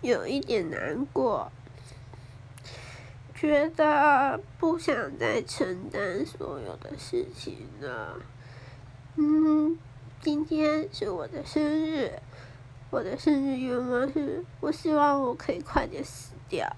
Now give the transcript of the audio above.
有一点难过。觉得不想再承担所有的事情了。嗯今天是我的生日我的生日愿望是我希望我可以快点死掉。